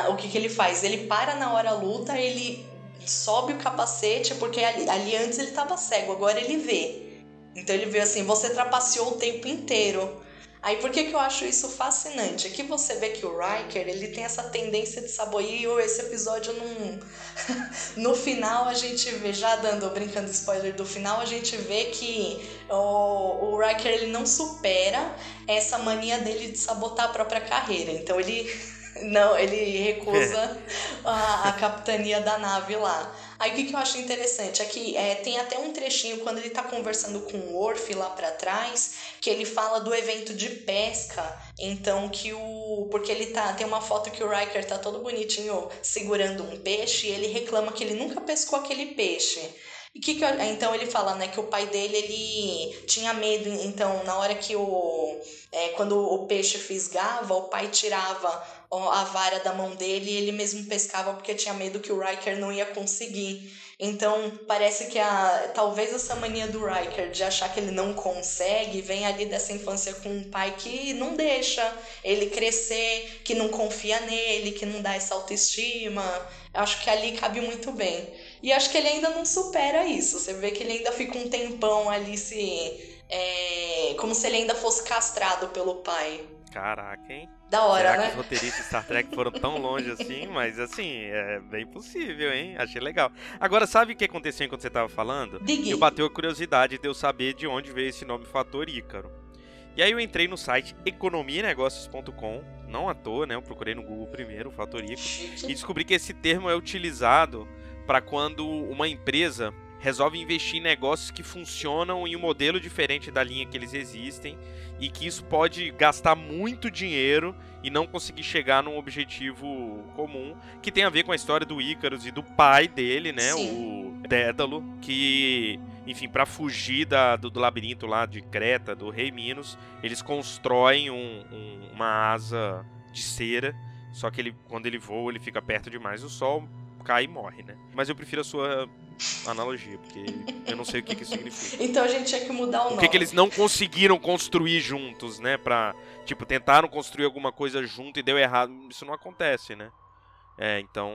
o que, que ele faz, ele para na hora luta, ele sobe o capacete, porque ali, ali antes ele estava cego, agora ele vê. Então ele vê assim, você trapaceou o tempo inteiro. Aí por que, que eu acho isso fascinante? Aqui você vê que o Riker ele tem essa tendência de saboio. Esse episódio não. no final a gente vê, já dando, brincando spoiler do final, a gente vê que o, o Riker ele não supera essa mania dele de sabotar a própria carreira. Então ele. Não, ele recusa a, a capitania da nave lá. Aí o que, que eu acho interessante é que é, tem até um trechinho quando ele tá conversando com o Orf lá para trás, que ele fala do evento de pesca. Então que o. Porque ele tá. Tem uma foto que o Riker tá todo bonitinho segurando um peixe e ele reclama que ele nunca pescou aquele peixe. E que, que eu, então ele fala, né, que o pai dele ele tinha medo, então na hora que o é, quando o peixe fisgava, o pai tirava a vara da mão dele e ele mesmo pescava porque tinha medo que o Riker não ia conseguir. Então parece que a talvez essa mania do Riker de achar que ele não consegue vem ali dessa infância com um pai que não deixa ele crescer, que não confia nele, que não dá essa autoestima. Acho que ali cabe muito bem. E acho que ele ainda não supera isso. Você vê que ele ainda fica um tempão ali se. É, como se ele ainda fosse castrado pelo pai. Caraca, hein? Da hora, Será né? que os roteiristas de Star Trek foram tão longe assim? Mas assim, é bem possível, hein? Achei legal. Agora, sabe o que aconteceu enquanto você tava falando? Digue. Eu bateu a curiosidade de eu saber de onde veio esse nome Fator Ícaro. E aí eu entrei no site economianegócios.com, não à toa, né? Eu procurei no Google primeiro, o Fator Ícaro, e descobri que esse termo é utilizado para quando uma empresa resolve investir em negócios que funcionam em um modelo diferente da linha que eles existem e que isso pode gastar muito dinheiro e não conseguir chegar num objetivo comum, que tem a ver com a história do Ícaros e do pai dele, né, Sim. o Dédalo, que, enfim, para fugir da, do, do labirinto lá de Creta, do rei Minos, eles constroem um- um- uma asa de cera, só que ele, quando ele voa, ele fica perto demais do sol, cai e morre, né? Mas eu prefiro a sua analogia, porque eu não sei o que, que isso significa. Então a gente tinha que mudar o Por nome. que, que eles não conseguiram construir juntos, né? Pra, tipo, tentaram construir alguma coisa junto e deu errado. Isso não acontece, né? É, então.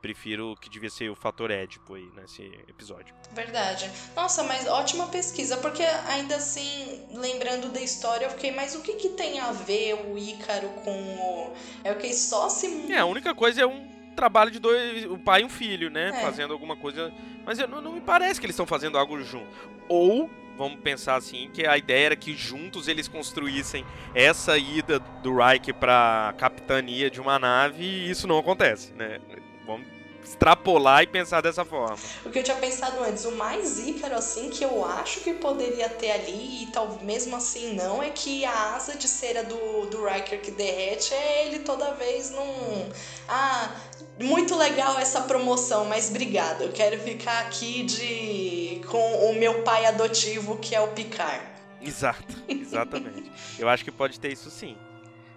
Prefiro que devia ser o fator Édipo aí nesse episódio. Verdade. Nossa, mas ótima pesquisa, porque ainda assim, lembrando da história, eu fiquei, mas o que que tem a ver o Ícaro com o. É o que só se. É, a única coisa é um trabalho de dois, o pai e um filho, né? É. Fazendo alguma coisa. Mas eu, não, não me parece que eles estão fazendo algo junto. Ou, vamos pensar assim, que a ideia era que juntos eles construíssem essa ida do Reich pra capitania de uma nave e isso não acontece, né? Vamos extrapolar e pensar dessa forma. O que eu tinha pensado antes, o mais ícaro, assim, que eu acho que poderia ter ali, e tal, mesmo assim não, é que a asa de cera do, do Riker que derrete é ele toda vez num. Ah, muito legal essa promoção, mas obrigado. Eu quero ficar aqui de. com o meu pai adotivo, que é o Picard. Exato, exatamente. eu acho que pode ter isso sim.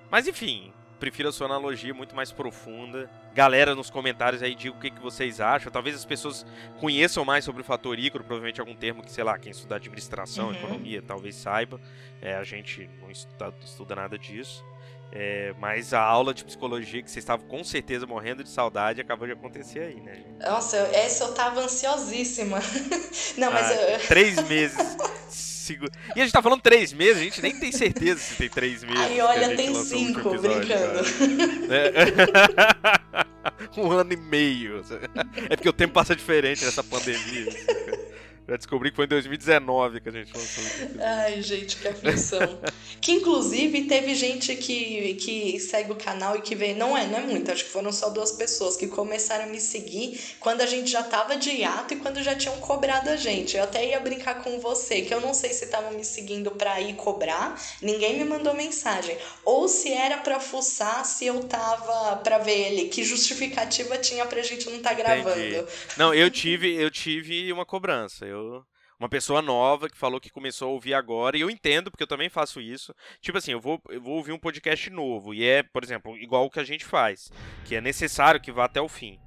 Mas enfim, prefiro a sua analogia muito mais profunda. Galera nos comentários aí, diga o que, que vocês acham. Talvez as pessoas conheçam mais sobre o fator ícaro, provavelmente algum termo que, sei lá, quem estuda administração, Uhum. economia, talvez saiba. É, a gente não estuda, estuda nada disso. É, mas a aula de psicologia que vocês estavam com certeza morrendo de saudade acabou de acontecer aí, né? gente? Nossa, essa eu tava ansiosíssima. Não, mas Ah, eu. Três meses. E a gente tá falando três meses, a gente nem tem certeza se tem três meses. Aí, olha, tem cinco, episódio, brincando. É. um ano e meio. É porque o tempo passa diferente nessa pandemia. Já descobri que foi em 2019 que a gente lançou. Ai, gente, que aflição. que inclusive teve gente que, que segue o canal e que veio. Não é, não é muito, acho que foram só duas pessoas que começaram a me seguir quando a gente já tava de hiato e quando já tinham cobrado a gente. Eu até ia brincar com você, que eu não sei se estavam me seguindo pra ir cobrar, ninguém me mandou mensagem. Ou se era pra fuçar se eu tava pra ver ele. Que justificativa tinha pra gente não tá gravando. Entendi. Não, eu tive, eu tive uma cobrança. Eu uma pessoa nova que falou que começou a ouvir agora, e eu entendo, porque eu também faço isso. Tipo assim, eu vou, eu vou ouvir um podcast novo, e é, por exemplo, igual o que a gente faz, que é necessário que vá até o fim.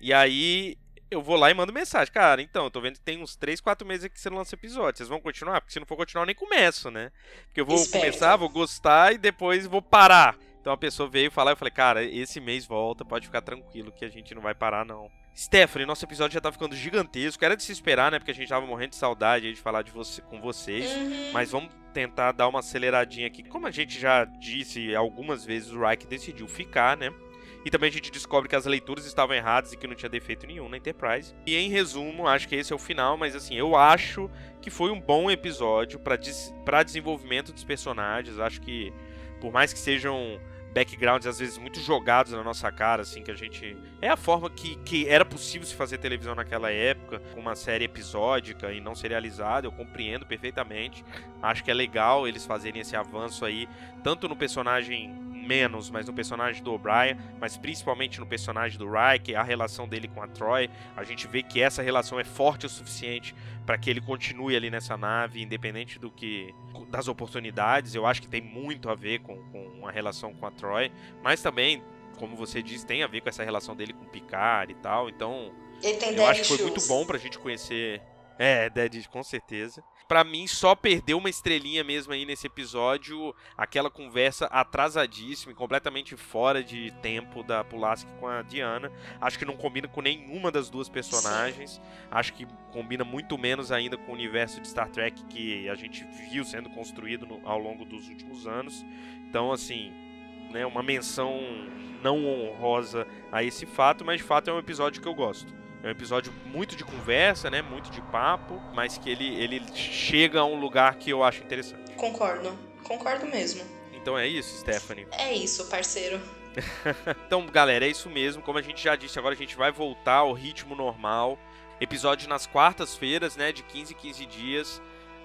E aí eu vou lá e mando mensagem. Cara, então, eu tô vendo que tem uns 3, 4 meses que você não lança episódio. Vocês vão continuar? Porque se não for continuar, eu nem começo, né? Porque eu vou Esperto. começar, vou gostar e depois vou parar. Então a pessoa veio falar, eu falei, cara, esse mês volta, pode ficar tranquilo que a gente não vai parar, não. Stephanie, nosso episódio já tá ficando gigantesco. Era de se esperar, né? Porque a gente tava morrendo de saudade aí de falar de você, com vocês. Uhum. Mas vamos tentar dar uma aceleradinha aqui. Como a gente já disse algumas vezes, o Reich decidiu ficar, né? E também a gente descobre que as leituras estavam erradas e que não tinha defeito nenhum na Enterprise. E em resumo, acho que esse é o final, mas assim, eu acho que foi um bom episódio para des pra desenvolvimento dos personagens. Acho que, por mais que sejam backgrounds às vezes muito jogados na nossa cara, assim, que a gente. É a forma que, que era possível se fazer televisão naquela época, com uma série episódica e não serializada, eu compreendo perfeitamente. Acho que é legal eles fazerem esse avanço aí, tanto no personagem menos, mas no personagem do O'Brien, mas principalmente no personagem do Reich, a relação dele com a Troy. A gente vê que essa relação é forte o suficiente para que ele continue ali nessa nave, independente do que das oportunidades. Eu acho que tem muito a ver com, com a relação com a Troy, mas também, como você disse, tem a ver com essa relação dele com o Picard e tal. Então, eu acho que foi shoes. muito bom pra gente conhecer. É, Dead, com certeza. Pra mim, só perdeu uma estrelinha mesmo aí nesse episódio, aquela conversa atrasadíssima e completamente fora de tempo da Pulaski com a Diana. Acho que não combina com nenhuma das duas personagens. Acho que combina muito menos ainda com o universo de Star Trek que a gente viu sendo construído no- ao longo dos últimos anos. Então, assim, né, uma menção não honrosa a esse fato, mas de fato é um episódio que eu gosto. É um episódio muito de conversa, né? Muito de papo, mas que ele, ele chega a um lugar que eu acho interessante. Concordo, concordo mesmo. Então é isso, Stephanie. É isso, parceiro. Então, galera, é isso mesmo. Como a gente já disse, agora a gente vai voltar ao ritmo normal. Episódio nas quartas-feiras, né? De 15 em 15 dias.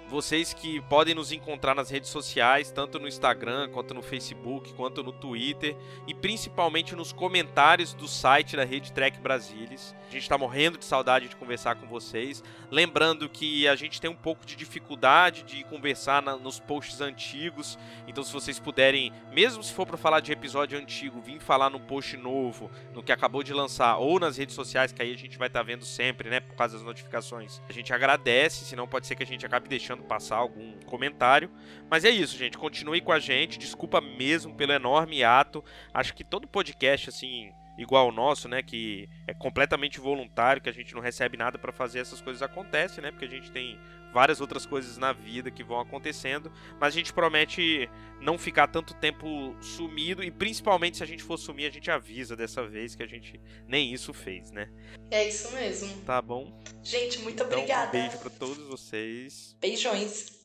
Vocês que podem nos encontrar nas redes sociais, tanto no Instagram, quanto no Facebook, quanto no Twitter, e principalmente nos comentários do site da Rede Trek Brasilis. A gente está morrendo de saudade de conversar com vocês. Lembrando que a gente tem um pouco de dificuldade de conversar na- nos posts antigos, então se vocês puderem, mesmo se for para falar de episódio antigo, vir falar no post novo, no que acabou de lançar, ou nas redes sociais, que aí a gente vai estar vendo sempre, né, por causa das notificações. A gente agradece, senão pode ser que a gente acabe deixando passar algum comentário. Mas é isso, gente. Continue com a gente. Desculpa mesmo pelo enorme ato. Acho que todo podcast, assim, igual o nosso, né, que é completamente voluntário, que a gente não recebe nada para fazer essas coisas acontecem, né? Porque a gente tem várias outras coisas na vida que vão acontecendo, mas a gente promete não ficar tanto tempo sumido e principalmente se a gente for sumir, a gente avisa dessa vez que a gente nem isso fez, né? É isso mesmo. Tá bom. Gente, muito então, obrigada. Um beijo para todos vocês. Beijões.